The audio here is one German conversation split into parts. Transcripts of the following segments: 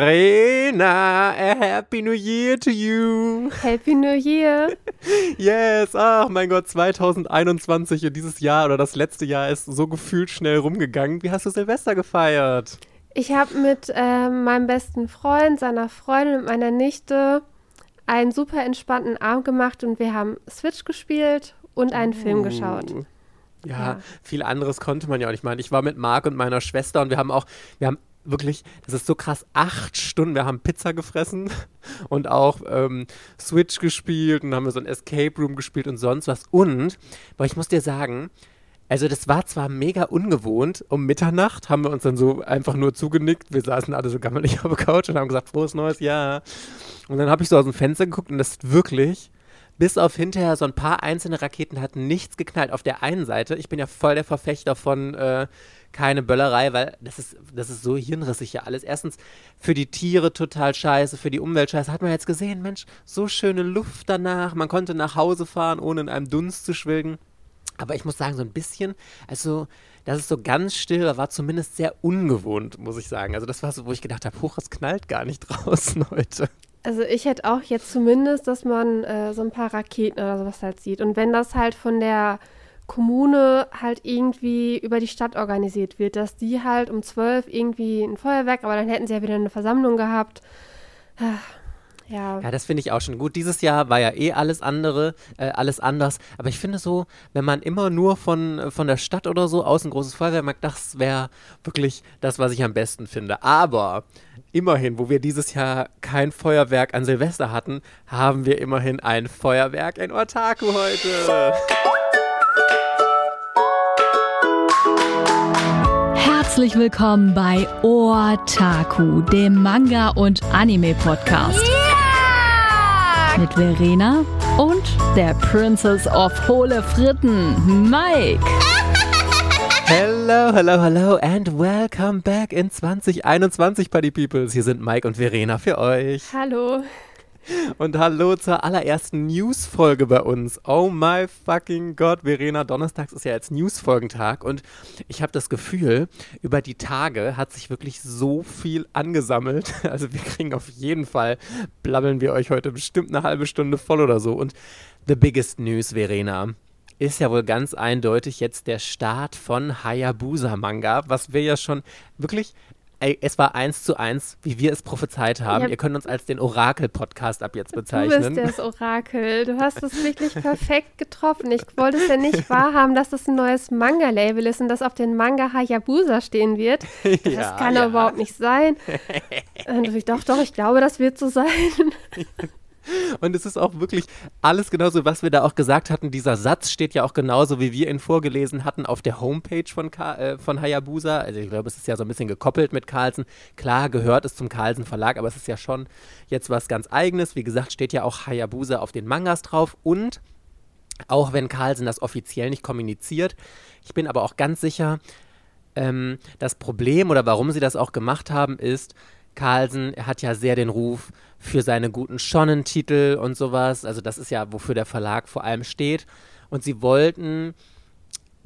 Verena, a happy new year to you. Happy New Year. Yes, ach mein Gott, 2021 und dieses Jahr oder das letzte Jahr ist so gefühlt schnell rumgegangen. Wie hast du Silvester gefeiert? Ich habe mit ähm, meinem besten Freund, seiner Freundin und meiner Nichte einen super entspannten Abend gemacht und wir haben Switch gespielt und einen Film geschaut. Ja, Ja. viel anderes konnte man ja auch nicht machen. Ich war mit Marc und meiner Schwester und wir haben auch, wir haben wirklich, das ist so krass, acht Stunden, wir haben Pizza gefressen und auch ähm, Switch gespielt und haben wir so ein Escape Room gespielt und sonst was. Und, aber ich muss dir sagen, also das war zwar mega ungewohnt, um Mitternacht haben wir uns dann so einfach nur zugenickt. Wir saßen alle so gammelig auf der Couch und haben gesagt, frohes neues Jahr. Und dann habe ich so aus dem Fenster geguckt und das ist wirklich, bis auf hinterher so ein paar einzelne Raketen hat nichts geknallt. Auf der einen Seite, ich bin ja voll der Verfechter von äh, keine Böllerei, weil das ist, das ist so hirnrissig ja alles. Erstens für die Tiere total scheiße, für die Umwelt scheiße. Hat man jetzt gesehen, Mensch, so schöne Luft danach. Man konnte nach Hause fahren, ohne in einem Dunst zu schwelgen. Aber ich muss sagen, so ein bisschen, also, dass es so ganz still war, war zumindest sehr ungewohnt, muss ich sagen. Also, das war so, wo ich gedacht habe, hoch, es knallt gar nicht draußen heute. Also ich hätte auch jetzt zumindest, dass man äh, so ein paar Raketen oder sowas halt sieht. Und wenn das halt von der Kommune halt irgendwie über die Stadt organisiert wird, dass die halt um 12 irgendwie ein Feuerwerk, aber dann hätten sie ja wieder eine Versammlung gehabt. Ah, Ja, Ja, das finde ich auch schon gut. Dieses Jahr war ja eh alles andere, äh, alles anders. Aber ich finde so, wenn man immer nur von, von der Stadt oder so aus ein großes Feuerwerk macht, das wäre wirklich das, was ich am besten finde. Aber immerhin, wo wir dieses Jahr kein Feuerwerk an Silvester hatten, haben wir immerhin ein Feuerwerk in Otaku heute. Herzlich willkommen bei Otaku, dem Manga- und Anime-Podcast. Mit Verena und der Princess of Hohle Fritten, Mike. Hello, hello, hello and welcome back in 2021, Party Peoples. Hier sind Mike und Verena für euch. hallo. Und hallo zur allerersten News-Folge bei uns. Oh my fucking God, Verena, Donnerstags ist ja jetzt News-Folgentag und ich habe das Gefühl, über die Tage hat sich wirklich so viel angesammelt. Also wir kriegen auf jeden Fall, blabbeln wir euch heute bestimmt eine halbe Stunde voll oder so. Und the biggest news, Verena, ist ja wohl ganz eindeutig jetzt der Start von Hayabusa Manga, was wir ja schon wirklich, es war eins zu eins, wie wir es prophezeit haben. Ja. Ihr könnt uns als den Orakel-Podcast ab jetzt Du bist bezeichnen. das Orakel. Du hast es wirklich perfekt getroffen. Ich wollte es ja nicht wahrhaben, dass das ein neues Manga-Label ist und das auf den Manga Hayabusa stehen wird. Das Ja, kann ja. doch überhaupt nicht sein. Und ich, doch, doch, ich glaube, das wird so sein. Und es ist auch wirklich alles genauso, was wir da auch gesagt hatten. Dieser Satz steht ja auch genauso, wie wir ihn vorgelesen hatten, auf der Homepage von, Ka äh, von Hayabusa. Also ich glaube, es ist ja so ein bisschen gekoppelt mit Carlsen. Klar gehört es zum Carlsen Verlag, aber es ist ja schon jetzt was ganz Eigenes. Wie gesagt, steht ja auch Hayabusa auf den Mangas drauf und auch wenn Carlsen das offiziell nicht kommuniziert. Ich bin aber auch ganz sicher, ähm, das Problem oder warum sie das auch gemacht haben, ist, Carlsen hat ja sehr den Ruf für seine guten Shonen-Titel und sowas. Also das ist ja, wofür der Verlag vor allem steht. Und sie wollten,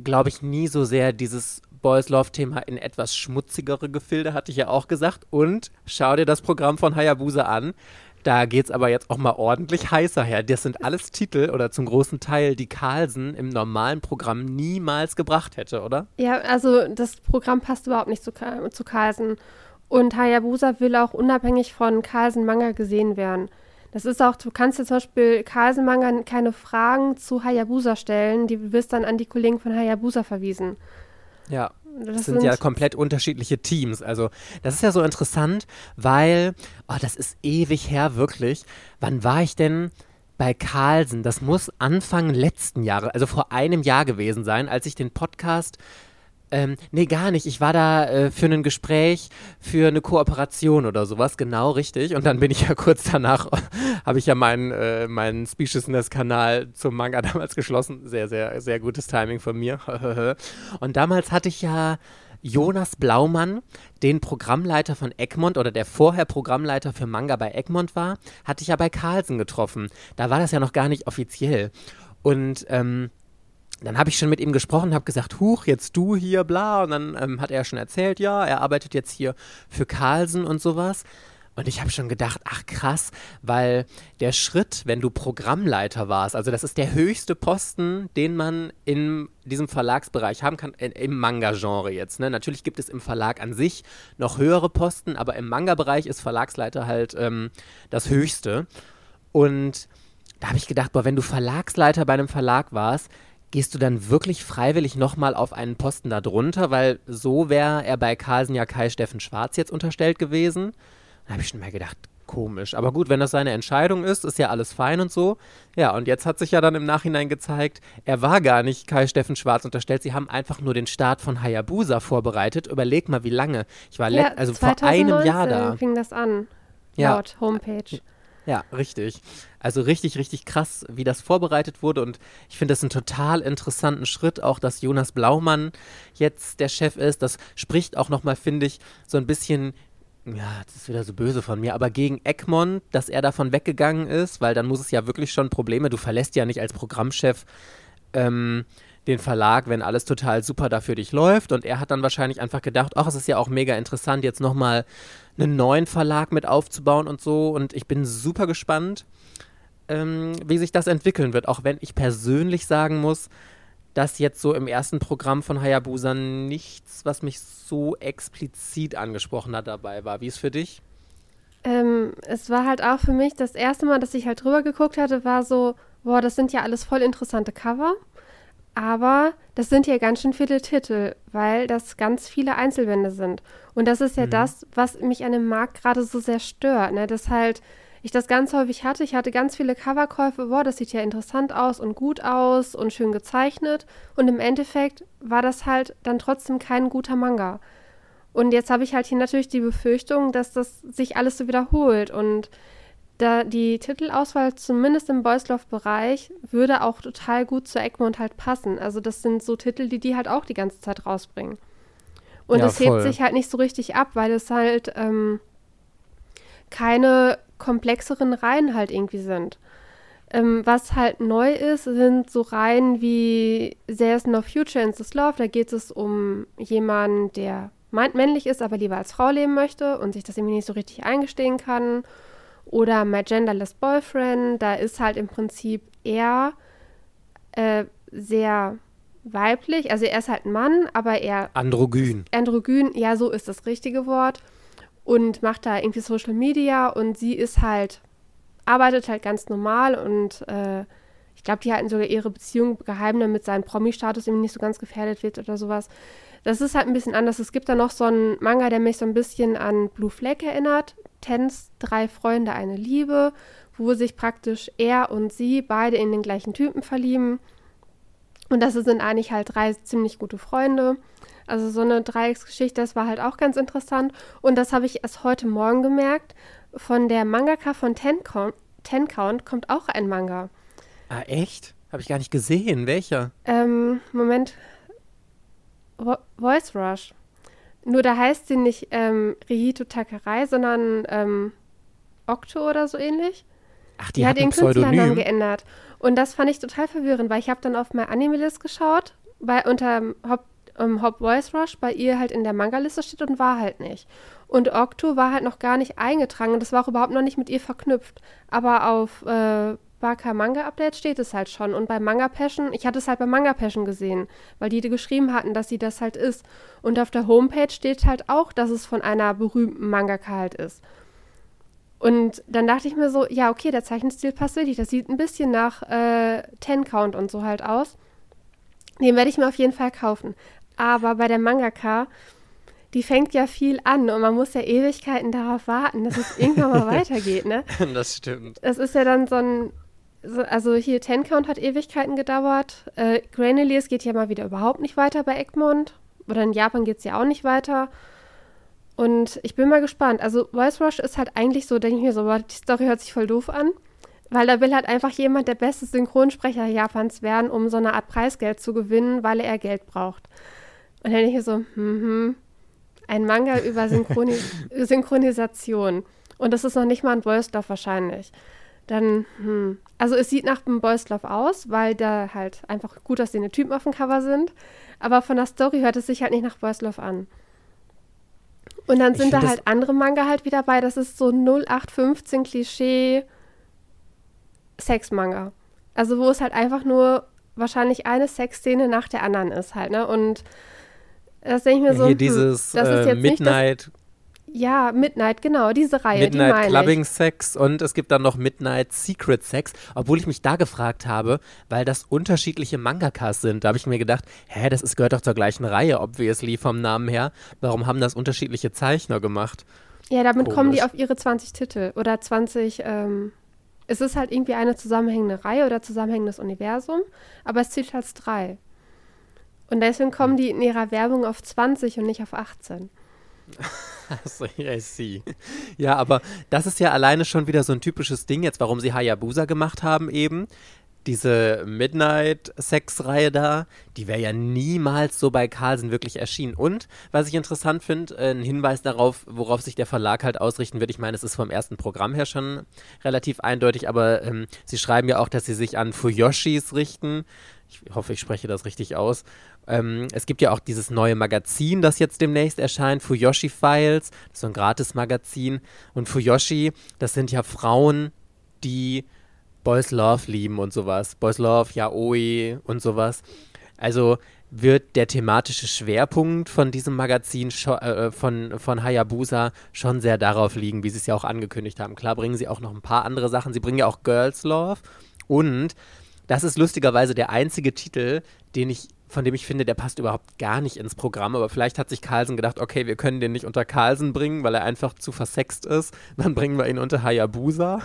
glaube ich, nie so sehr dieses Boys Love-Thema in etwas schmutzigere Gefilde, hatte ich ja auch gesagt. Und schau dir das Programm von Hayabusa an. Da geht es aber jetzt auch mal ordentlich heißer her. Das sind alles Titel oder zum großen Teil, die Carlsen im normalen Programm niemals gebracht hätte, oder? Ja, also das Programm passt überhaupt nicht zu, zu Carlsen. Und Hayabusa will auch unabhängig von Carlsen Manga gesehen werden. Das ist auch, du kannst jetzt zum Beispiel Carlsen Manga keine Fragen zu Hayabusa stellen, die wirst dann an die Kollegen von Hayabusa verwiesen. Ja. Das, Das sind ja komplett unterschiedliche Teams. Also, das ist ja so interessant, weil, oh, das ist ewig her, wirklich. Wann war ich denn bei Carlsen? Das muss Anfang letzten Jahres, also vor einem Jahr gewesen sein, als ich den Podcast. Ähm, nee, gar nicht. Ich war da äh, für ein Gespräch, für eine Kooperation oder sowas, genau richtig. Und dann bin ich ja kurz danach, habe ich ja meinen, äh, meinen Speciousness-Kanal zum Manga damals geschlossen. Sehr, sehr, sehr gutes Timing von mir. Und damals hatte ich ja Jonas Blaumann, den Programmleiter von Egmont oder der vorher Programmleiter für Manga bei Egmont war, hatte ich ja bei Carlsen getroffen. Da war das ja noch gar nicht offiziell. Und ähm, dann habe ich schon mit ihm gesprochen, habe gesagt, huch, jetzt du hier, bla. Und dann ähm, hat er schon erzählt, ja, er arbeitet jetzt hier für Carlsen und sowas. Und ich habe schon gedacht, ach krass, weil der Schritt, wenn du Programmleiter warst, also das ist der höchste Posten, den man in diesem Verlagsbereich haben kann, im Manga-Genre jetzt. Ne? Natürlich gibt es im Verlag an sich noch höhere Posten, aber im Manga-Bereich ist Verlagsleiter halt ähm, das höchste. Und da habe ich gedacht, boah, wenn du Verlagsleiter bei einem Verlag warst, gehst du dann wirklich freiwillig nochmal auf einen Posten darunter, weil so wäre er bei Carlsen ja Kai Steffen Schwarz jetzt unterstellt gewesen. Da habe ich schon mal gedacht, komisch. Aber gut, wenn das seine Entscheidung ist, ist ja alles fein und so. Ja, und jetzt hat sich ja dann im Nachhinein gezeigt, er war gar nicht Kai Steffen Schwarz unterstellt. Sie haben einfach nur den Start von Hayabusa vorbereitet. Überleg mal, wie lange. Ich war ja, also vor einem Jahr da. fing das an. Ja. Laut Homepage. Ja, richtig. Also richtig, richtig krass, wie das vorbereitet wurde. Und ich finde das einen total interessanten Schritt, auch dass Jonas Blaumann jetzt der Chef ist. Das spricht auch nochmal, finde ich, so ein bisschen ja, das ist wieder so böse von mir, aber gegen Egmont, dass er davon weggegangen ist, weil dann muss es ja wirklich schon Probleme, du verlässt ja nicht als Programmchef ähm, den Verlag, wenn alles total super da für dich läuft und er hat dann wahrscheinlich einfach gedacht, ach, es ist ja auch mega interessant, jetzt nochmal einen neuen Verlag mit aufzubauen und so und ich bin super gespannt, ähm, wie sich das entwickeln wird, auch wenn ich persönlich sagen muss, dass jetzt so im ersten Programm von Hayabusa nichts, was mich so explizit angesprochen hat, dabei war. Wie ist für dich? Ähm, es war halt auch für mich das erste Mal, dass ich halt drüber geguckt hatte, war so, boah, das sind ja alles voll interessante Cover. Aber das sind ja ganz schön viele Titel, weil das ganz viele Einzelbände sind. Und das ist ja mhm. das, was mich an dem Markt gerade so sehr stört, ne? Dass halt ich das ganz häufig hatte. Ich hatte ganz viele Coverkäufe, boah, das sieht ja interessant aus und gut aus und schön gezeichnet. Und im Endeffekt war das halt dann trotzdem kein guter Manga. Und jetzt habe ich halt hier natürlich die Befürchtung, dass das sich alles so wiederholt. Und da die Titelauswahl, zumindest im Boys Love-Bereich, würde auch total gut zu Egmont halt passen. Also das sind so Titel, die die halt auch die ganze Zeit rausbringen. Und es ja, hebt sich halt nicht so richtig ab, weil es halt ähm, keine komplexeren Reihen halt irgendwie sind. Ähm, was halt neu ist, sind so Reihen wie There's No Future in This Love. Da geht es um jemanden, der meint männlich ist, aber lieber als Frau leben möchte und sich das irgendwie nicht so richtig eingestehen kann. Oder My Genderless Boyfriend. Da ist halt im Prinzip er äh, sehr weiblich. Also er ist halt ein Mann, aber er. Androgyn. Androgyn, ja, so ist das richtige Wort und macht da irgendwie Social Media und sie ist halt, arbeitet halt ganz normal und äh, ich glaube, die halten sogar ihre Beziehung geheim, damit sein Promi-Status irgendwie nicht so ganz gefährdet wird oder sowas. Das ist halt ein bisschen anders. Es gibt da noch so einen Manga, der mich so ein bisschen an Blue Flag erinnert. Tens, drei Freunde, eine Liebe, wo sich praktisch er und sie beide in den gleichen Typen verlieben. Und das sind eigentlich halt drei ziemlich gute Freunde. Also so eine Dreiecksgeschichte, das war halt auch ganz interessant. Und das habe ich erst heute Morgen gemerkt. Von der Mangaka von Ten Count, Ten Count kommt auch ein Manga. Ah, echt? Habe ich gar nicht gesehen. Welcher? Ähm, Moment. Vo Voice Rush. Nur da heißt sie nicht ähm, Rihito Takarei, sondern ähm, Okto oder so ähnlich. Ach, die, die hat, ihren Künstlernamen geändert. Und das fand ich total verwirrend, weil ich habe dann auf mein Anime-List geschaut, bei, unter Haupt ähm, Hop Voice Rush bei ihr halt in der Manga-Liste steht und war halt nicht. Und Octo war halt noch gar nicht eingetragen und das war auch überhaupt noch nicht mit ihr verknüpft. Aber auf äh, Baka Manga Update steht es halt schon. Und bei Manga Passion, ich hatte es halt bei Manga Passion gesehen, weil die geschrieben hatten, dass sie das halt ist. Und auf der Homepage steht halt auch, dass es von einer berühmten Mangaka halt ist. Und dann dachte ich mir so, ja, okay, der Zeichenstil passt wirklich. Das sieht ein bisschen nach äh, Ten Count und so halt aus. Den werde ich mir auf jeden Fall kaufen. Aber bei der Mangaka, die fängt ja viel an und man muss ja Ewigkeiten darauf warten, dass es irgendwann mal weitergeht, ne? Das stimmt. Es ist ja dann so ein, also hier Ten Count hat Ewigkeiten gedauert. Äh, Graniliers geht ja mal wieder überhaupt nicht weiter bei Egmont. Oder in Japan geht es ja auch nicht weiter. Und ich bin mal gespannt. Also Voice Rush ist halt eigentlich so, denke ich mir so, die Story hört sich voll doof an. Weil da will halt einfach jemand der beste Synchronsprecher Japans werden, um so eine Art Preisgeld zu gewinnen, weil er Geld braucht. Und dann denke ich so, hm, ein Manga über Synchroni Synchronisation. Und das ist noch nicht mal ein Wolfsdorf wahrscheinlich. Dann, hm. Also es sieht nach einem Boys Love aus, weil da halt einfach gut aussehende Typen auf dem Cover sind. Aber von der Story hört es sich halt nicht nach Boys Love an. Und dann sind da halt andere Manga halt wieder bei. Das ist so 0815 Klischee Sex-Manga. Also wo es halt einfach nur wahrscheinlich eine Sexszene nach der anderen ist halt, ne? Und das denke ich mir so. Hier hm, dieses das ist äh, Midnight. Ja, Midnight, genau, diese Reihe. Midnight Clubbing ich. Sex und es gibt dann noch Midnight Secret Sex, obwohl ich mich da gefragt habe, weil das unterschiedliche Mangakas sind. Da habe ich mir gedacht, hä, das ist, gehört doch zur gleichen Reihe, obviously vom Namen her. Warum haben das unterschiedliche Zeichner gemacht? Ja, damit Komisch. kommen die auf ihre 20 Titel oder 20, ähm, es ist halt irgendwie eine zusammenhängende Reihe oder zusammenhängendes Universum, aber es zählt als drei. Und deswegen kommen die in ihrer Werbung auf 20 und nicht auf 18. Achso, I see. Ja, aber das ist ja alleine schon wieder so ein typisches Ding jetzt, warum sie Hayabusa gemacht haben eben. Diese Midnight-Sex-Reihe da, die wäre ja niemals so bei Carlsen wirklich erschienen. Und, was ich interessant finde, äh, ein Hinweis darauf, worauf sich der Verlag halt ausrichten wird. Ich meine, es ist vom ersten Programm her schon relativ eindeutig, aber ähm, sie schreiben ja auch, dass sie sich an Fuyoshis richten. Ich hoffe, ich spreche das richtig aus. Ähm, es gibt ja auch dieses neue Magazin, das jetzt demnächst erscheint, Fuyoshi Files. Das ist so ein Gratis-Magazin. Und Fuyoshi, das sind ja Frauen, die Boys Love lieben und sowas. Boys Love, Yaoi und sowas. Also wird der thematische Schwerpunkt von diesem Magazin äh, von, von Hayabusa schon sehr darauf liegen, wie sie es ja auch angekündigt haben. Klar bringen sie auch noch ein paar andere Sachen. Sie bringen ja auch Girls Love und das ist lustigerweise der einzige Titel, den ich von dem ich finde, der passt überhaupt gar nicht ins Programm. Aber vielleicht hat sich Carlsen gedacht, okay, wir können den nicht unter Carlsen bringen, weil er einfach zu versext ist. Dann bringen wir ihn unter Hayabusa.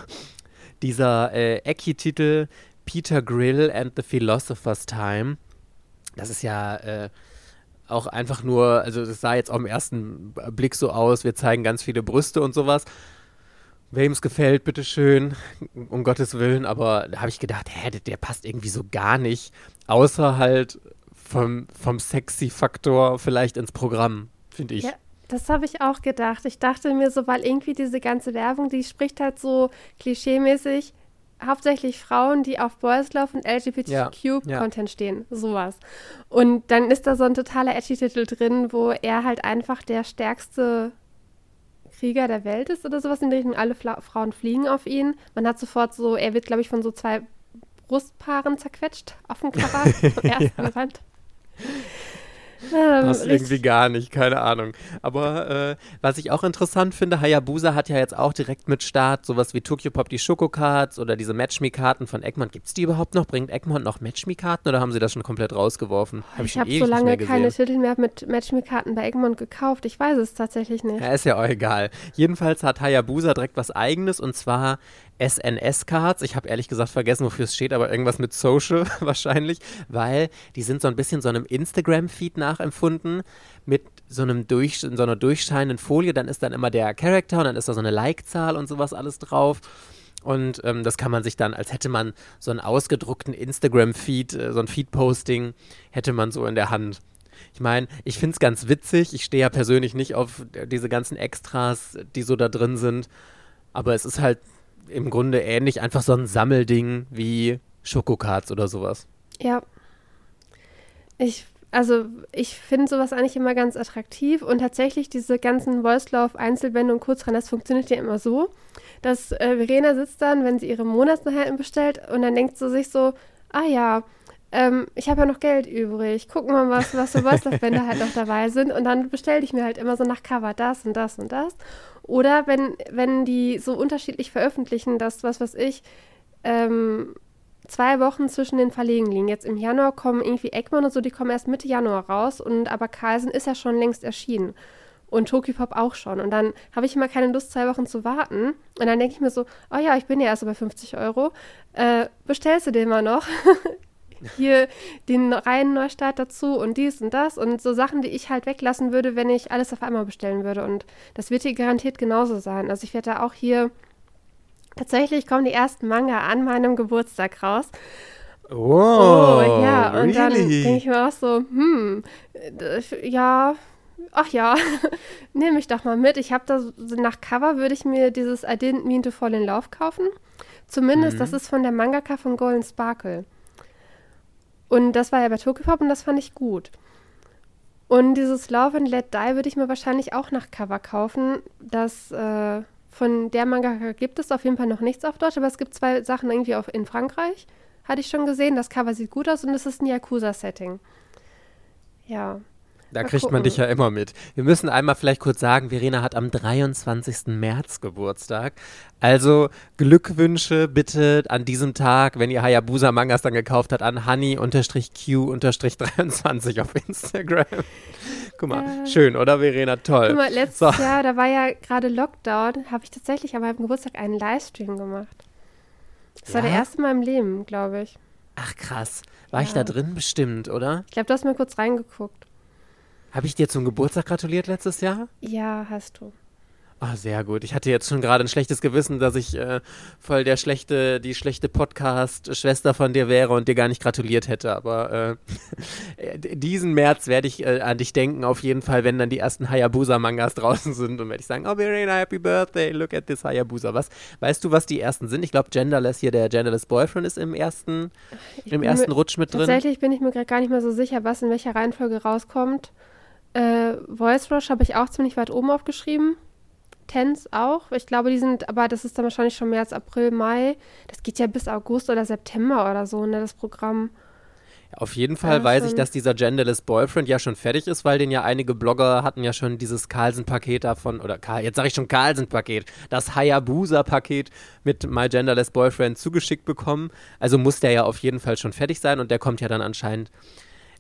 Dieser äh, Eki-Titel Peter Grill and the Philosopher's Time. Das ist ja äh, auch einfach nur, also das sah jetzt auch im ersten Blick so aus, wir zeigen ganz viele Brüste und sowas. Wem es gefällt, bitteschön, um Gottes Willen, aber da habe ich gedacht, hä, der passt irgendwie so gar nicht, außer halt vom, vom Sexy-Faktor vielleicht ins Programm, finde ich. Ja, das habe ich auch gedacht. Ich dachte mir so, weil irgendwie diese ganze Werbung, die spricht halt so klischeemäßig, hauptsächlich Frauen, die auf Boys Love und LGBTQ-Content ja, ja. stehen, sowas. Und dann ist da so ein totaler Edgy-Titel drin, wo er halt einfach der stärkste Krieger der Welt ist oder sowas in Richtung. Alle Fla Frauen fliegen auf ihn. Man hat sofort so, er wird, glaube ich, von so zwei Brustpaaren zerquetscht auf dem Cover vom ersten ja. Band. Ähm, irgendwie gar nicht, keine Ahnung. Aber äh, was ich auch interessant finde, Hayabusa hat ja jetzt auch direkt mit Start sowas wie Tokyo Pop die Schokocards oder diese Matchme-Karten von Egmont. Gibt es die überhaupt noch? Bringt Egmont noch Matchme-Karten oder haben sie das schon komplett rausgeworfen? Hab ich ich habe so lange keine Titel mehr mit Matchme-Karten bei Egmont gekauft. Ich weiß es tatsächlich nicht. Ja, ist ja auch egal. Jedenfalls hat Hayabusa direkt was Eigenes und zwar SNS-Cards. Ich habe ehrlich gesagt vergessen, wofür es steht, aber irgendwas mit Social wahrscheinlich, weil die sind so ein bisschen so einem Instagram-Feed nachempfunden mit so einem durch, so einer durchscheinenden Folie. Dann ist dann immer der Charakter und dann ist da so eine Like-Zahl und sowas alles drauf. Und ähm, das kann man sich dann, als hätte man so einen ausgedruckten Instagram-Feed, äh, so ein Feed-Posting, hätte man so in der Hand. Ich meine, ich finde es ganz witzig. Ich stehe ja persönlich nicht auf diese ganzen Extras, die so da drin sind. Aber es ist halt im Grunde ähnlich, einfach so ein Sammelding wie Schokocards oder sowas. Ja. Ich, also ich finde sowas eigentlich immer ganz attraktiv und tatsächlich diese ganzen Voicelauf-Einzelbände und Kurzrennen, das funktioniert ja immer so, dass äh, Verena sitzt dann, wenn sie ihre Monatsnachhalten bestellt und dann denkt sie sich so, ah ja, ähm, ich habe ja noch Geld übrig, guck mal, was, was so Voicelauf-Bände halt noch dabei sind und dann bestelle ich mir halt immer so nach Cover das und das und das oder wenn, wenn die so unterschiedlich veröffentlichen, dass, was weiß ich, ähm, zwei Wochen zwischen den Verlegen liegen. Jetzt im Januar kommen irgendwie Eggman und so, die kommen erst Mitte Januar raus. Und aber Carlsen ist ja schon längst erschienen. Und Tokyopop auch schon. Und dann habe ich immer keine Lust, zwei Wochen zu warten. Und dann denke ich mir so, oh ja, ich bin ja erst bei 50 Euro. Äh, bestellst du den mal noch? hier den reinen Neustart dazu und dies und das und so Sachen, die ich halt weglassen würde, wenn ich alles auf einmal bestellen würde. Und das wird hier garantiert genauso sein. Also ich werde da auch hier tatsächlich kommen die ersten Manga an meinem Geburtstag raus. Oh, oh ja, und really? dann denke ich mir auch so, hm, ja, ach ja, nehme ich doch mal mit. Ich habe da nach Cover würde ich mir dieses I didn't mean to fall in love kaufen. Zumindest, mhm. das ist von der Mangaka von Golden Sparkle. Und das war ja bei Tokyopop und das fand ich gut. Und dieses Love and Let Die würde ich mir wahrscheinlich auch nach Cover kaufen. Das äh, von der Mangaka gibt es auf jeden Fall noch nichts auf Deutsch, aber es gibt zwei Sachen irgendwie auf, in Frankreich. Hatte ich schon gesehen. Das Cover sieht gut aus und es ist ein Yakuza-Setting. Ja. Da kriegt gucken. man dich ja immer mit. Wir müssen einmal vielleicht kurz sagen, Verena hat am 23. März Geburtstag. Also Glückwünsche bitte an diesem Tag, wenn ihr Hayabusa Mangas dann gekauft habt, an honey-q-23 auf Instagram. Guck mal, äh, schön, oder Verena? Toll. Guck mal, letztes so. Jahr, da war ja gerade Lockdown, habe ich tatsächlich an meinem Geburtstag einen Livestream gemacht. Das ja? war der erste in meinem Leben, glaube ich. Ach krass. War ja. ich da drin bestimmt, oder? Ich glaube, du hast mir kurz reingeguckt. Habe ich dir zum Geburtstag gratuliert letztes Jahr? Ja, hast du. Ah, sehr gut. Ich hatte jetzt schon gerade ein schlechtes Gewissen, dass ich äh, voll der schlechte, die schlechte Podcast-Schwester von dir wäre und dir gar nicht gratuliert hätte. Aber äh, diesen März werde ich äh, an dich denken, auf jeden Fall, wenn dann die ersten Hayabusa-Mangas draußen sind und werde ich sagen, oh Verena, happy birthday, look at this Hayabusa. Was, weißt du, was die ersten sind? Ich glaube, Genderless hier, der Genderless Boyfriend ist im ersten, im ersten Rutsch mit drin. Tatsächlich bin ich mir gerade gar nicht mehr so sicher, was in welcher Reihenfolge rauskommt. Äh, Voice Rush habe ich auch ziemlich weit oben aufgeschrieben. Tens auch. Ich glaube, die sind, aber das ist dann wahrscheinlich schon März, April, Mai. Das geht ja bis August oder September oder so, ne, das Programm. Auf jeden Fall ja, weiß ich, dass dieser Genderless Boyfriend ja schon fertig ist, weil den ja einige Blogger hatten ja schon dieses Carlsen-Paket davon, oder Karl, jetzt sage ich schon Carlsen-Paket, das Hayabusa-Paket mit My Genderless Boyfriend zugeschickt bekommen. Also muss der ja auf jeden Fall schon fertig sein und der kommt ja dann anscheinend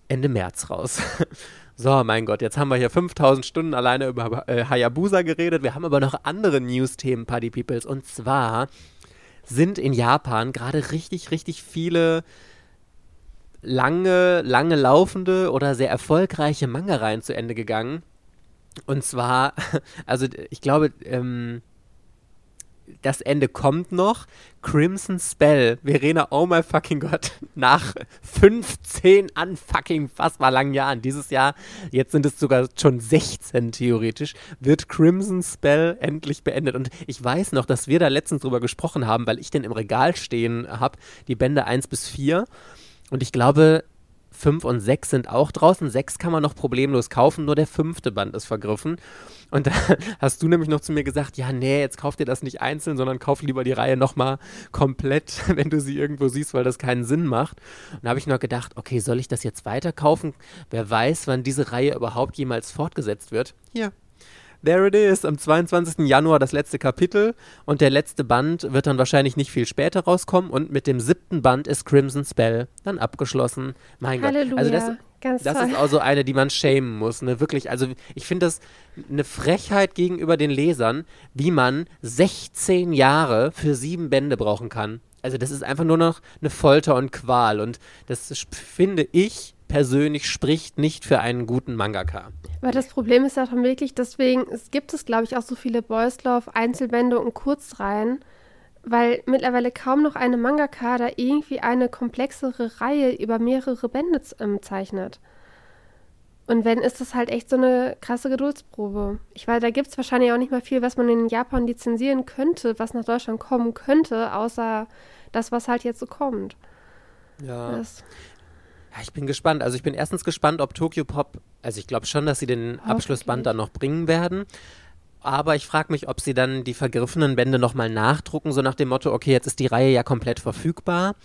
Ende März raus. So, mein Gott, jetzt haben wir hier 5000 Stunden alleine über äh, Hayabusa geredet. Wir haben aber noch andere News-Themen, Party Peoples. Und zwar sind in Japan gerade richtig, richtig viele lange, lange laufende oder sehr erfolgreiche Manga-Reihen zu Ende gegangen. Und zwar, also ich glaube, ähm, das Ende kommt noch. Crimson Spell. Verena, oh my fucking Gott. Nach 15 unfucking fassbar langen Jahren, dieses Jahr, jetzt sind es sogar schon 16 theoretisch, wird Crimson Spell endlich beendet. Und ich weiß noch, dass wir da letztens drüber gesprochen haben, weil ich den im Regal stehen habe, die Bände 1 bis 4. Und ich glaube, 5 und 6 sind auch draußen. 6 kann man noch problemlos kaufen, nur der fünfte Band ist vergriffen. Und da hast du nämlich noch zu mir gesagt, ja, nee, jetzt kauf dir das nicht einzeln, sondern kauf lieber die Reihe nochmal komplett, wenn du sie irgendwo siehst, weil das keinen Sinn macht. Und da habe ich noch gedacht, okay, soll ich das jetzt weiterkaufen? Wer weiß, wann diese Reihe überhaupt jemals fortgesetzt wird. Hier, There it is, am 22. Januar das letzte Kapitel und der letzte Band wird dann wahrscheinlich nicht viel später rauskommen und mit dem siebten Band ist Crimson Spell dann abgeschlossen. Mein Halleluja. Gott. Also das, Ganz das toll. ist auch so eine, die man schämen muss. Ne? Wirklich, also ich finde das eine Frechheit gegenüber den Lesern, wie man 16 Jahre für sieben Bände brauchen kann. Also das ist einfach nur noch eine Folter und Qual und das finde ich persönlich spricht nicht für einen guten Mangaka. Weil das Problem ist ja dann wirklich, deswegen es gibt es, glaube ich, auch so viele Boys Love Einzelbände und Kurzreihen, weil mittlerweile kaum noch eine Mangaka da irgendwie eine komplexere Reihe über mehrere Bände ähm, zeichnet. Und wenn, ist das halt echt so eine krasse Geduldsprobe. Ich weiß, da gibt es wahrscheinlich auch nicht mal viel, was man in Japan lizenzieren könnte, was nach Deutschland kommen könnte, außer das, was halt jetzt so kommt. Ja. Das, ja, ich bin gespannt. Also ich bin erstens gespannt, ob Tokyo Pop, also ich glaube schon, dass sie den Abschlussband dann noch bringen werden. Aber ich frage mich, ob sie dann die vergriffenen Bände nochmal nachdrucken, so nach dem Motto, okay, jetzt ist die Reihe ja komplett verfügbar.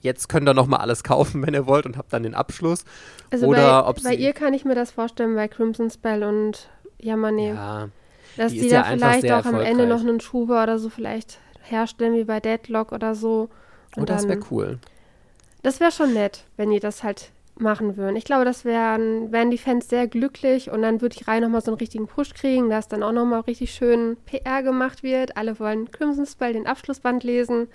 Jetzt könnt ihr nochmal alles kaufen, wenn ihr wollt und habt dann den Abschluss. Also Oder bei, ob bei ihr kann ich mir das vorstellen, bei Crimson Spell und Yamane. Ja, dass die, die da ja vielleicht auch am Ende noch einen Schuber oder so vielleicht herstellen, wie bei Deadlock oder so. Und oh, das wäre cool. Das wäre schon nett, wenn die das halt machen würden. Ich glaube, das wären, wären die Fans sehr glücklich und dann würde die Reihe nochmal so einen richtigen Push kriegen, dass dann auch nochmal richtig schön PR gemacht wird. Alle wollen Crimson Spell, den Abschlussband lesen.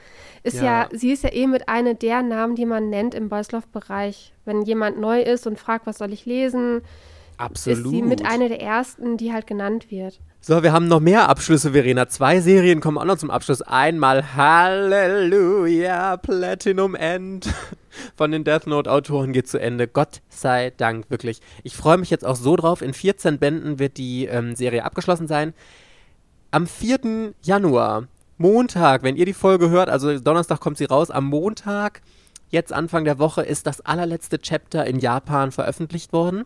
Ist ja. ja, sie ist ja eh mit einer der Namen, die man nennt im Boys Bereich. Wenn jemand neu ist und fragt, was soll ich lesen, Absolut. ist sie mit einer der ersten, die halt genannt wird. So, wir haben noch mehr Abschlüsse, Verena. Zwei Serien kommen auch noch zum Abschluss. Einmal Halleluja, Platinum End. von den Death Note-Autoren geht zu Ende. Gott sei Dank, wirklich. Ich freue mich jetzt auch so drauf. In 14 Bänden wird die ähm, Serie abgeschlossen sein. Am 4. Januar, Montag, wenn ihr die Folge hört, also Donnerstag kommt sie raus, am Montag, jetzt Anfang der Woche, ist das allerletzte Chapter in Japan veröffentlicht worden.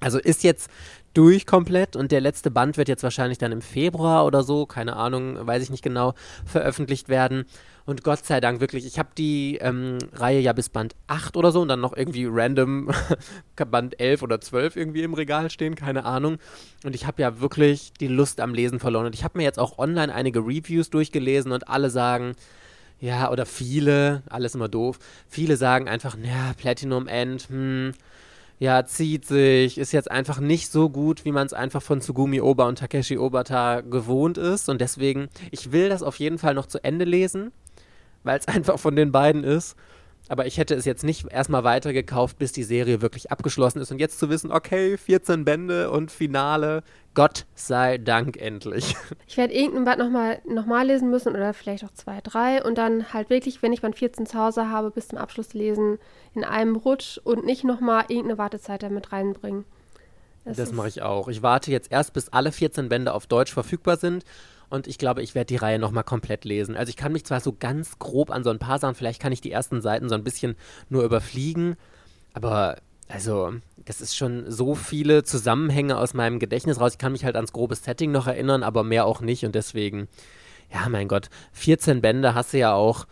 Also ist jetzt durch komplett und der letzte Band wird jetzt wahrscheinlich dann im Februar oder so, keine Ahnung, weiß ich nicht genau, veröffentlicht werden. Und Gott sei Dank wirklich, ich habe die ähm, Reihe ja bis Band 8 oder so und dann noch irgendwie random Band 11 oder 12 irgendwie im Regal stehen, keine Ahnung. Und ich habe ja wirklich die Lust am Lesen verloren. Und ich habe mir jetzt auch online einige Reviews durchgelesen und alle sagen, ja, oder viele, alles immer doof, viele sagen einfach, ja, Platinum End, hm, ja, zieht sich, ist jetzt einfach nicht so gut, wie man es einfach von Tsugumi Oba und Takeshi Obata gewohnt ist. Und deswegen, ich will das auf jeden Fall noch zu Ende lesen, weil es einfach von den beiden ist. Aber ich hätte es jetzt nicht erstmal weitergekauft, bis die Serie wirklich abgeschlossen ist. Und jetzt zu wissen, okay, 14 Bände und Finale, Gott sei Dank endlich. Ich werde irgendein Band nochmal noch mal lesen müssen oder vielleicht auch zwei, drei. Und dann halt wirklich, wenn ich Band 14 zu Hause habe, bis zum Abschluss lesen, in einem Rutsch und nicht nochmal irgendeine Wartezeit damit reinbringen. Das, das mache ich auch. Ich warte jetzt erst, bis alle 14 Bände auf Deutsch verfügbar sind und ich glaube, ich werde die Reihe nochmal komplett lesen. Also ich kann mich zwar so ganz grob an so ein paar Sachen, vielleicht kann ich die ersten Seiten so ein bisschen nur überfliegen, aber also das ist schon so viele Zusammenhänge aus meinem Gedächtnis raus. Ich kann mich halt ans grobe Setting noch erinnern, aber mehr auch nicht und deswegen, ja mein Gott, 14 Bände hast du ja auch,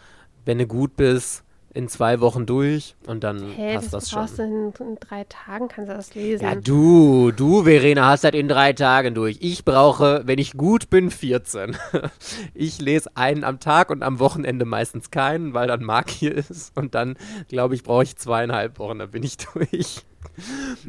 wenn du gut bist, in zwei Wochen durch und dann hey, passt das, das brauchst schon. Du in, in drei Tagen kannst du das lesen. Ja, du, du, Verena, hast das in drei Tagen durch. Ich brauche, wenn ich gut bin, 14. ich lese einen am Tag und am Wochenende meistens keinen, weil dann Mark hier ist und dann, glaube ich, brauche ich zweieinhalb Wochen, dann bin ich durch.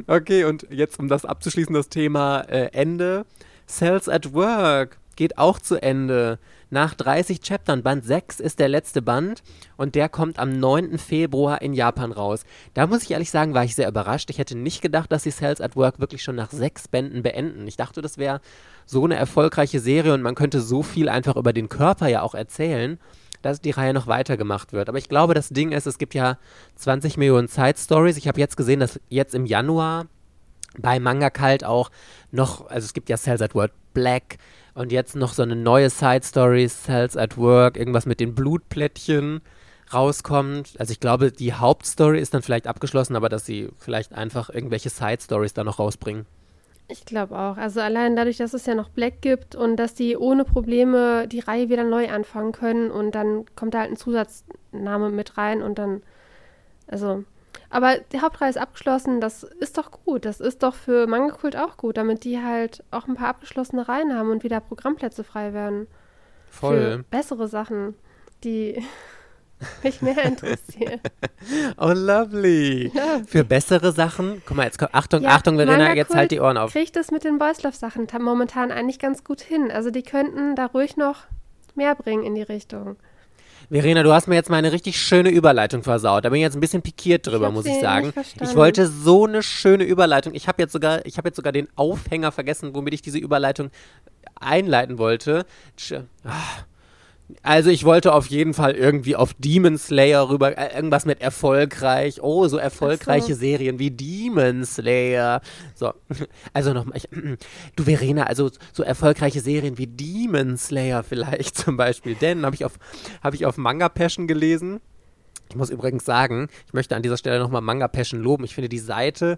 okay, und jetzt, um das abzuschließen, das Thema äh, Ende. Cells at Work geht auch zu Ende nach 30 Chaptern. Band 6 ist der letzte Band und der kommt am 9. Februar in Japan raus. Da muss ich ehrlich sagen, war ich sehr überrascht. Ich hätte nicht gedacht, dass sie Cells at Work wirklich schon nach sechs Bänden beenden. Ich dachte, das wäre so eine erfolgreiche Serie und man könnte so viel einfach über den Körper ja auch erzählen, dass die Reihe noch weitergemacht wird. Aber ich glaube, das Ding ist, es gibt ja 20 Millionen Side Stories. Ich habe jetzt gesehen, dass jetzt im Januar bei Manga Kalt auch noch, also es gibt ja Cells at Work Black, und jetzt noch so eine neue Side Story, Cells at Work, irgendwas mit den Blutplättchen rauskommt. Also ich glaube, die Hauptstory ist dann vielleicht abgeschlossen, aber dass sie vielleicht einfach irgendwelche Side Stories da noch rausbringen. Ich glaube auch. Also allein dadurch, dass es ja noch Black gibt und dass die ohne Probleme die Reihe wieder neu anfangen können und dann kommt da halt ein Zusatzname mit rein und dann, also aber die Hauptreihe ist abgeschlossen, das ist doch gut. Das ist doch für Manga-Kult auch gut, damit die halt auch ein paar abgeschlossene Reihen haben und wieder Programmplätze frei werden. Voll. Für bessere Sachen, die mich mehr interessieren. oh, lovely. Ja. Für bessere Sachen. Guck mal, jetzt komm, Achtung, ja, Achtung, Verena, jetzt halt die Ohren auf. Kriegt das mit den Boys Love Sachen momentan eigentlich ganz gut hin. Also die könnten da ruhig noch mehr bringen in die Richtung. Verena, du hast mir jetzt mal eine richtig schöne Überleitung versaut. Da bin ich jetzt ein bisschen pikiert drüber, muss ich sagen. Ich wollte so eine schöne Überleitung. Ich habe jetzt sogar, ich habe jetzt sogar den Aufhänger vergessen, womit ich diese Überleitung einleiten wollte. Ach also ich wollte auf jeden Fall irgendwie auf Demon Slayer rüber, äh, irgendwas mit erfolgreich. Oh, so erfolgreiche so. Serien wie Demon Slayer. So, also nochmal. Du Verena, also so erfolgreiche Serien wie Demon Slayer vielleicht zum Beispiel. Denn habe ich auf habe ich auf Manga Passion gelesen. Ich muss übrigens sagen, ich möchte an dieser Stelle nochmal Manga Passion loben. Ich finde die Seite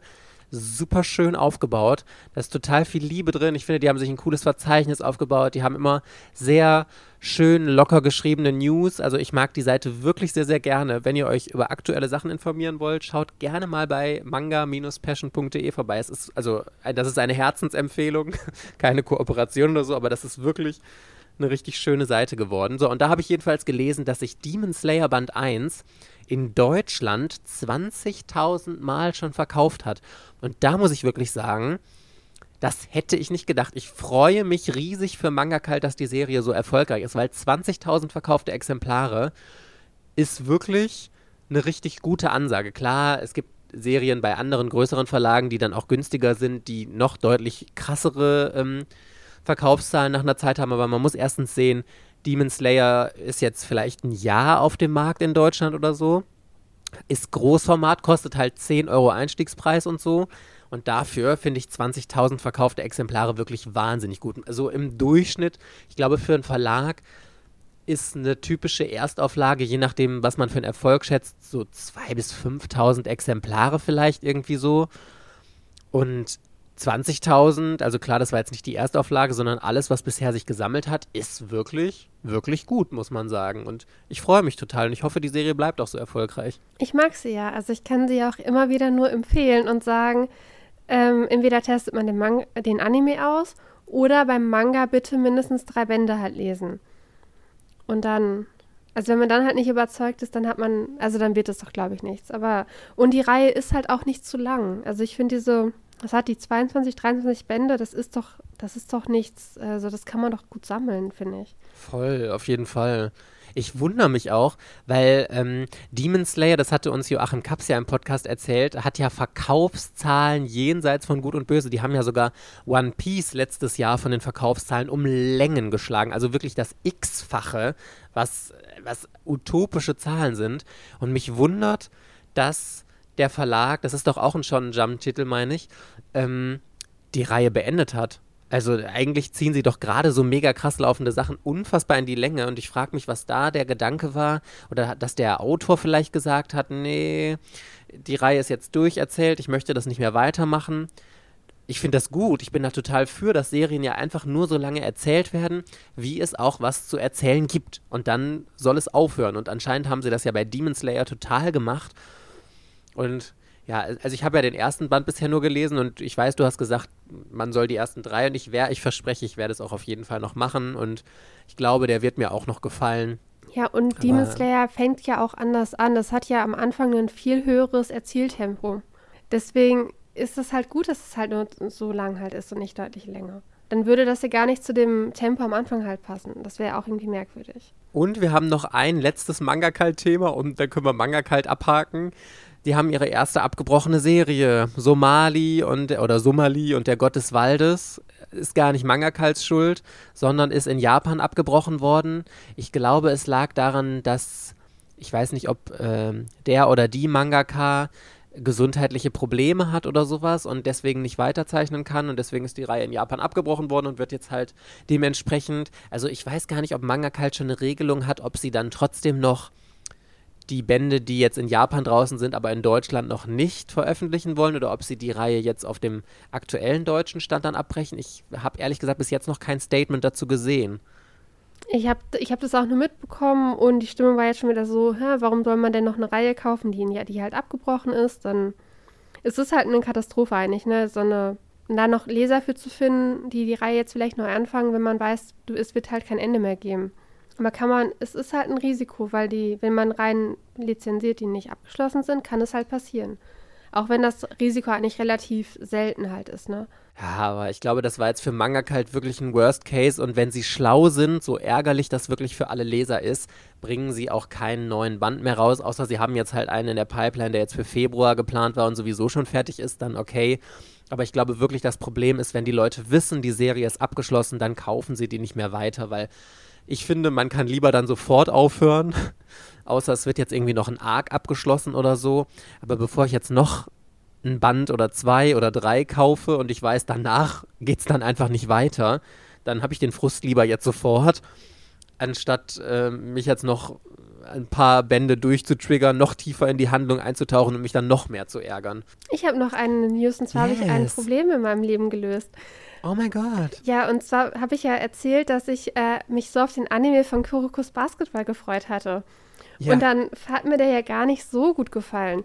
super schön aufgebaut. Da ist total viel Liebe drin. Ich finde, die haben sich ein cooles Verzeichnis aufgebaut. Die haben immer sehr schön locker geschriebene News. Also ich mag die Seite wirklich sehr, sehr gerne. Wenn ihr euch über aktuelle Sachen informieren wollt, schaut gerne mal bei manga-passion.de vorbei. Es ist, also, das ist eine Herzensempfehlung, keine Kooperation oder so, aber das ist wirklich eine richtig schöne Seite geworden. So, und da habe ich jedenfalls gelesen, dass sich Demon Slayer Band 1 in Deutschland 20.000 Mal schon verkauft hat. Und da muss ich wirklich sagen, das hätte ich nicht gedacht. Ich freue mich riesig für Manga Kalt, dass die Serie so erfolgreich ist, weil 20.000 verkaufte Exemplare ist wirklich eine richtig gute Ansage. Klar, es gibt Serien bei anderen größeren Verlagen, die dann auch günstiger sind, die noch deutlich krassere ähm, Verkaufszahlen nach einer Zeit haben, aber man muss erstens sehen, Demon Slayer ist jetzt vielleicht ein Jahr auf dem Markt in Deutschland oder so. ist Großformat, kostet halt 10 Euro Einstiegspreis und so. Und dafür finde ich 20.000 verkaufte Exemplare wirklich wahnsinnig gut. Also im Durchschnitt, ich glaube, für einen Verlag ist eine typische Erstauflage, je nachdem, was man für einen Erfolg schätzt, so 2.000 bis 5.000 Exemplare vielleicht irgendwie so. Und 20.000, also klar, das war jetzt nicht die Erstauflage, sondern alles, was bisher sich gesammelt hat, ist wirklich, wirklich gut, muss man sagen. Und ich freue mich total und ich hoffe, die Serie bleibt auch so erfolgreich. Ich mag sie ja. Also ich kann sie auch immer wieder nur empfehlen und sagen, ähm, entweder testet man den, Man den Anime aus oder beim Manga bitte mindestens drei Bände halt lesen. Und dann, also wenn man dann halt nicht überzeugt ist, dann hat man, also dann wird es doch, glaube ich, nichts. Aber, und die Reihe ist halt auch nicht zu lang. Also ich finde diese, das hat die 22, 23 Bände, das ist doch, das ist doch nichts, also das kann man doch gut sammeln, finde ich. Voll, auf jeden Fall. Ich wundere mich auch, weil ähm, Demon Slayer, das hatte uns Joachim Kaps ja im Podcast erzählt, hat ja Verkaufszahlen jenseits von Gut und Böse. Die haben ja sogar One Piece letztes Jahr von den Verkaufszahlen um Längen geschlagen. Also wirklich das X-fache, was, was utopische Zahlen sind. Und mich wundert, dass der Verlag, das ist doch auch ein Shonen Jump-Titel, meine ich, ähm, die Reihe beendet hat. Also eigentlich ziehen sie doch gerade so mega krass laufende Sachen unfassbar in die Länge und ich frage mich, was da der Gedanke war oder dass der Autor vielleicht gesagt hat, nee, die Reihe ist jetzt durcherzählt, ich möchte das nicht mehr weitermachen. Ich finde das gut, ich bin da total für, dass Serien ja einfach nur so lange erzählt werden, wie es auch was zu erzählen gibt. Und dann soll es aufhören. Und anscheinend haben sie das ja bei Demon Slayer total gemacht. Und ja, also ich habe ja den ersten Band bisher nur gelesen und ich weiß, du hast gesagt, man soll die ersten drei und ich wäre, ich verspreche, ich werde es auch auf jeden Fall noch machen und ich glaube, der wird mir auch noch gefallen. Ja, und Aber Demon Slayer fängt ja auch anders an. Das hat ja am Anfang ein viel höheres Erzieltempo. Deswegen ist es halt gut, dass es halt nur so lang halt ist und nicht deutlich länger. Dann würde das ja gar nicht zu dem Tempo am Anfang halt passen. Das wäre auch irgendwie merkwürdig. Und wir haben noch ein letztes Manga-Kalt-Thema und dann können wir Manga-Kalt abhaken die haben ihre erste abgebrochene Serie. Somali und oder Somali und der Gott des Waldes ist gar nicht Mangakals Schuld, sondern ist in Japan abgebrochen worden. Ich glaube, es lag daran, dass ich weiß nicht, ob äh, der oder die Mangaka gesundheitliche Probleme hat oder sowas und deswegen nicht weiterzeichnen kann und deswegen ist die Reihe in Japan abgebrochen worden und wird jetzt halt dementsprechend, also ich weiß gar nicht, ob Mangakalt schon eine Regelung hat, ob sie dann trotzdem noch die Bände, die jetzt in Japan draußen sind, aber in Deutschland noch nicht veröffentlichen wollen oder ob sie die Reihe jetzt auf dem aktuellen deutschen Stand dann abbrechen. Ich habe ehrlich gesagt bis jetzt noch kein Statement dazu gesehen. Ich habe ich hab das auch nur mitbekommen und die Stimmung war jetzt schon wieder so, hä, warum soll man denn noch eine Reihe kaufen, die, die halt abgebrochen ist? Dann ist es halt eine Katastrophe eigentlich, ne? So eine, da noch Leser für zu finden, die die Reihe jetzt vielleicht neu anfangen, wenn man weiß, du, es wird halt kein Ende mehr geben. Aber kann man, es ist halt ein Risiko, weil die, wenn man rein lizenziert, die nicht abgeschlossen sind, kann es halt passieren. Auch wenn das Risiko eigentlich relativ selten halt ist, ne? Ja, aber ich glaube, das war jetzt für Mangaka halt wirklich ein Worst Case und wenn sie schlau sind, so ärgerlich das wirklich für alle Leser ist, bringen sie auch keinen neuen Band mehr raus, außer sie haben jetzt halt einen in der Pipeline, der jetzt für Februar geplant war und sowieso schon fertig ist, dann okay. Aber ich glaube wirklich, das Problem ist, wenn die Leute wissen, die Serie ist abgeschlossen, dann kaufen sie die nicht mehr weiter, weil ich finde, man kann lieber dann sofort aufhören, außer es wird jetzt irgendwie noch ein Arc abgeschlossen oder so. Aber bevor ich jetzt noch ein Band oder zwei oder drei kaufe und ich weiß, danach geht es dann einfach nicht weiter, dann habe ich den Frust lieber jetzt sofort, anstatt äh, mich jetzt noch ein paar Bände durchzutriggern, noch tiefer in die Handlung einzutauchen und mich dann noch mehr zu ärgern. Ich habe noch eine News und zwar yes. habe ich ein Problem in meinem Leben gelöst. Oh mein Gott. Ja, und zwar habe ich ja erzählt, dass ich äh, mich so auf den Anime von Kurokus Basketball gefreut hatte. Ja. Und dann hat mir der ja gar nicht so gut gefallen.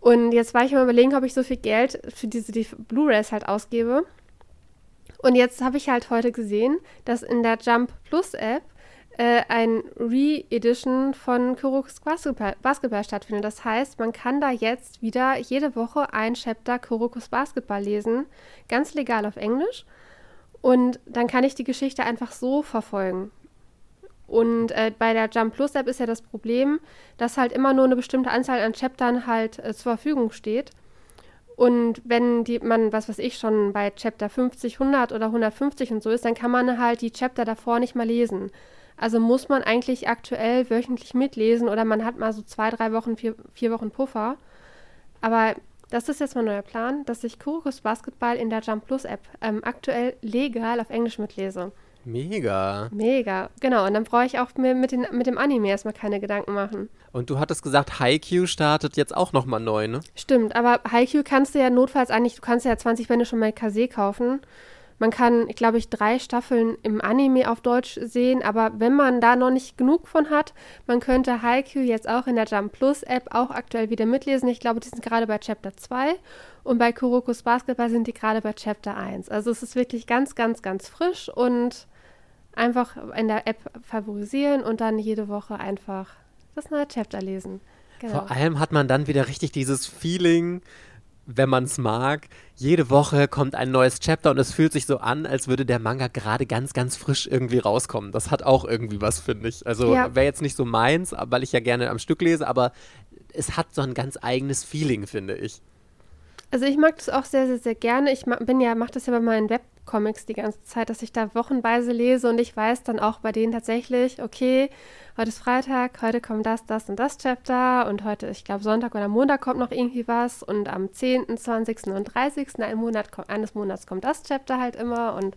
Und jetzt war ich mal überlegen, ob ich so viel Geld für diese die Blu-rays halt ausgebe. Und jetzt habe ich halt heute gesehen, dass in der Jump Plus App äh, ein Re-Edition von Kurokus Basketball, Basketball, stattfindet. Das heißt, man kann da jetzt wieder jede Woche ein Chapter Kurokus Basketball lesen, ganz legal auf Englisch. Und dann kann ich die Geschichte einfach so verfolgen. Und äh, bei der Jump Plus App ist ja das Problem, dass halt immer nur eine bestimmte Anzahl an Chaptern halt äh, zur Verfügung steht. Und wenn die, man, was weiß ich, schon bei Chapter 50, 100 oder 150 und so ist, dann kann man halt die Chapter davor nicht mal lesen. Also muss man eigentlich aktuell wöchentlich mitlesen oder man hat mal so zwei, drei Wochen, vier, vier Wochen Puffer. Aber das ist jetzt mein neuer Plan, dass ich Kurokus Basketball in der Jump Plus App ähm, aktuell legal auf Englisch mitlese. Mega. Mega, genau. Und dann brauche ich auch mir mit, den, mit dem Anime erstmal keine Gedanken machen. Und du hattest gesagt, Haikyuu startet jetzt auch nochmal neu, ne? Stimmt, aber Haikyuu kannst du ja notfalls eigentlich, du kannst ja 20 Bände schon mal Kase kaufen. Man kann, glaube ich, drei Staffeln im Anime auf Deutsch sehen, aber wenn man da noch nicht genug von hat, man könnte Haikyuu jetzt auch in der Jump Plus App auch aktuell wieder mitlesen. Ich glaube, die sind gerade bei Chapter 2 und bei Kurokus Basketball sind die gerade bei Chapter 1. Also es ist wirklich ganz, ganz, ganz frisch und einfach in der App favorisieren und dann jede Woche einfach das neue Chapter lesen. Genau. Vor allem hat man dann wieder richtig dieses Feeling, wenn man es mag. Jede Woche kommt ein neues Chapter und es fühlt sich so an, als würde der Manga gerade ganz, ganz frisch irgendwie rauskommen. Das hat auch irgendwie was, finde ich. Also ja. wäre jetzt nicht so meins, weil ich ja gerne am Stück lese, aber es hat so ein ganz eigenes Feeling, finde ich. Also ich mag das auch sehr, sehr, sehr gerne. Ich bin ja, mache das ja bei meinen Web Comics die ganze Zeit, dass ich da wochenweise lese und ich weiß dann auch bei denen tatsächlich, okay, heute ist Freitag, heute kommt das, das und das Chapter und heute, ich glaube, Sonntag oder Montag kommt noch irgendwie was und am 10., 20. und 30. Ein Monat, eines Monats kommt das Chapter halt immer und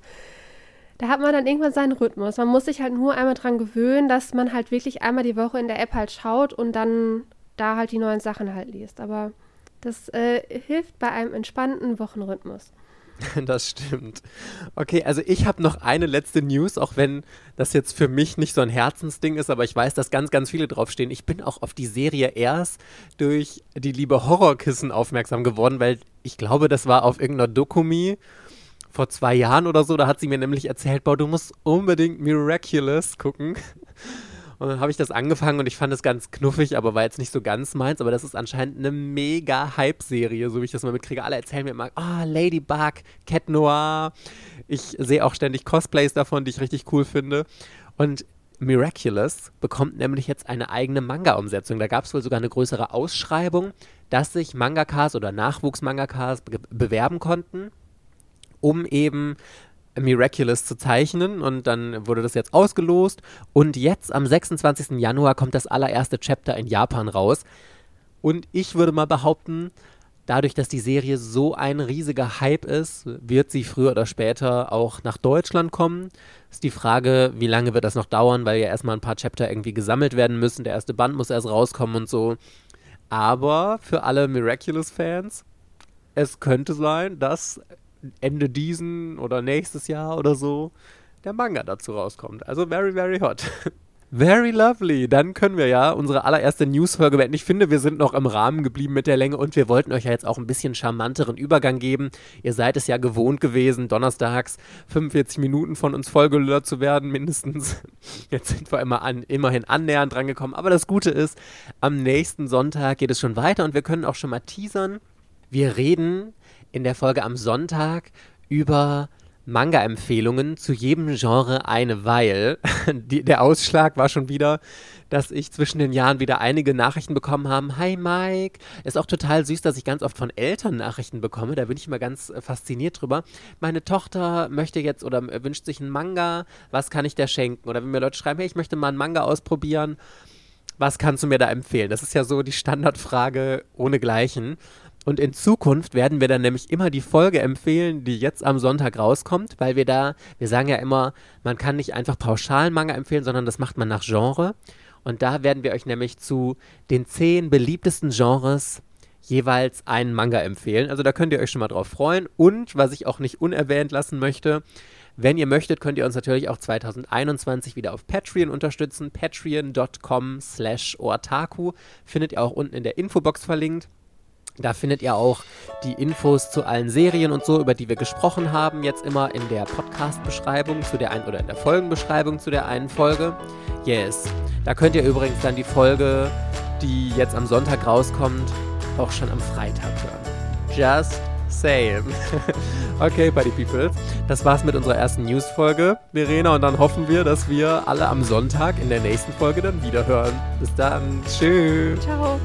da hat man dann irgendwann seinen Rhythmus. Man muss sich halt nur einmal dran gewöhnen, dass man halt wirklich einmal die Woche in der App halt schaut und dann da halt die neuen Sachen halt liest. Aber das äh, hilft bei einem entspannten Wochenrhythmus. Das stimmt. Okay, also ich habe noch eine letzte News, auch wenn das jetzt für mich nicht so ein Herzensding ist, aber ich weiß, dass ganz, ganz viele draufstehen. Ich bin auch auf die Serie erst durch die liebe Horrorkissen aufmerksam geworden, weil ich glaube, das war auf irgendeiner Dokumi vor zwei Jahren oder so. Da hat sie mir nämlich erzählt, boah, du musst unbedingt Miraculous gucken. Und dann habe ich das angefangen und ich fand es ganz knuffig, aber war jetzt nicht so ganz meins. Aber das ist anscheinend eine mega Hype-Serie, so wie ich das mal mitkriege. Alle erzählen mir immer, ah, oh, Ladybug, Cat Noir. Ich sehe auch ständig Cosplays davon, die ich richtig cool finde. Und Miraculous bekommt nämlich jetzt eine eigene Manga-Umsetzung. Da gab es wohl sogar eine größere Ausschreibung, dass sich Mangakas oder Nachwuchs-Mangakas be bewerben konnten, um eben Miraculous zu zeichnen und dann wurde das jetzt ausgelost und jetzt am 26. Januar kommt das allererste Chapter in Japan raus und ich würde mal behaupten, dadurch, dass die Serie so ein riesiger Hype ist, wird sie früher oder später auch nach Deutschland kommen. Ist die Frage, wie lange wird das noch dauern, weil ja erstmal ein paar Chapter irgendwie gesammelt werden müssen, der erste Band muss erst rauskommen und so. Aber für alle Miraculous-Fans, es könnte sein, dass Ende diesen oder nächstes Jahr oder so der Manga dazu rauskommt. Also very, very hot. Very lovely. Dann können wir ja unsere allererste Newsfolge beenden. Ich finde, wir sind noch im Rahmen geblieben mit der Länge und wir wollten euch ja jetzt auch ein bisschen charmanteren Übergang geben. Ihr seid es ja gewohnt gewesen, donnerstags 45 Minuten von uns vollgelöst zu werden, mindestens. Jetzt sind wir immer an, immerhin annähernd drangekommen. Aber das Gute ist, am nächsten Sonntag geht es schon weiter und wir können auch schon mal teasern. Wir reden in der Folge am Sonntag über Manga-Empfehlungen zu jedem Genre eine, weil die, der Ausschlag war schon wieder, dass ich zwischen den Jahren wieder einige Nachrichten bekommen habe. Hi Mike, ist auch total süß, dass ich ganz oft von Eltern Nachrichten bekomme. Da bin ich immer ganz äh, fasziniert drüber. Meine Tochter möchte jetzt oder wünscht sich einen Manga. Was kann ich der schenken? Oder wenn mir Leute schreiben, hey, ich möchte mal einen Manga ausprobieren. Was kannst du mir da empfehlen? Das ist ja so die Standardfrage ohne Gleichen. Und in Zukunft werden wir dann nämlich immer die Folge empfehlen, die jetzt am Sonntag rauskommt, weil wir da, wir sagen ja immer, man kann nicht einfach pauschal Manga empfehlen, sondern das macht man nach Genre. Und da werden wir euch nämlich zu den zehn beliebtesten Genres jeweils einen Manga empfehlen. Also da könnt ihr euch schon mal drauf freuen. Und was ich auch nicht unerwähnt lassen möchte, wenn ihr möchtet, könnt ihr uns natürlich auch 2021 wieder auf Patreon unterstützen. Patreon.com slash Otaku findet ihr auch unten in der Infobox verlinkt. Da findet ihr auch die Infos zu allen Serien und so, über die wir gesprochen haben, jetzt immer in der Podcast-Beschreibung zu der einen oder in der Folgenbeschreibung zu der einen Folge. Yes. Da könnt ihr übrigens dann die Folge, die jetzt am Sonntag rauskommt, auch schon am Freitag hören. Just saying. okay, Buddy Peoples. Das war's mit unserer ersten News-Folge, Verena, und dann hoffen wir, dass wir alle am Sonntag in der nächsten Folge dann wieder hören. Bis dann. Tschüss. Ciao.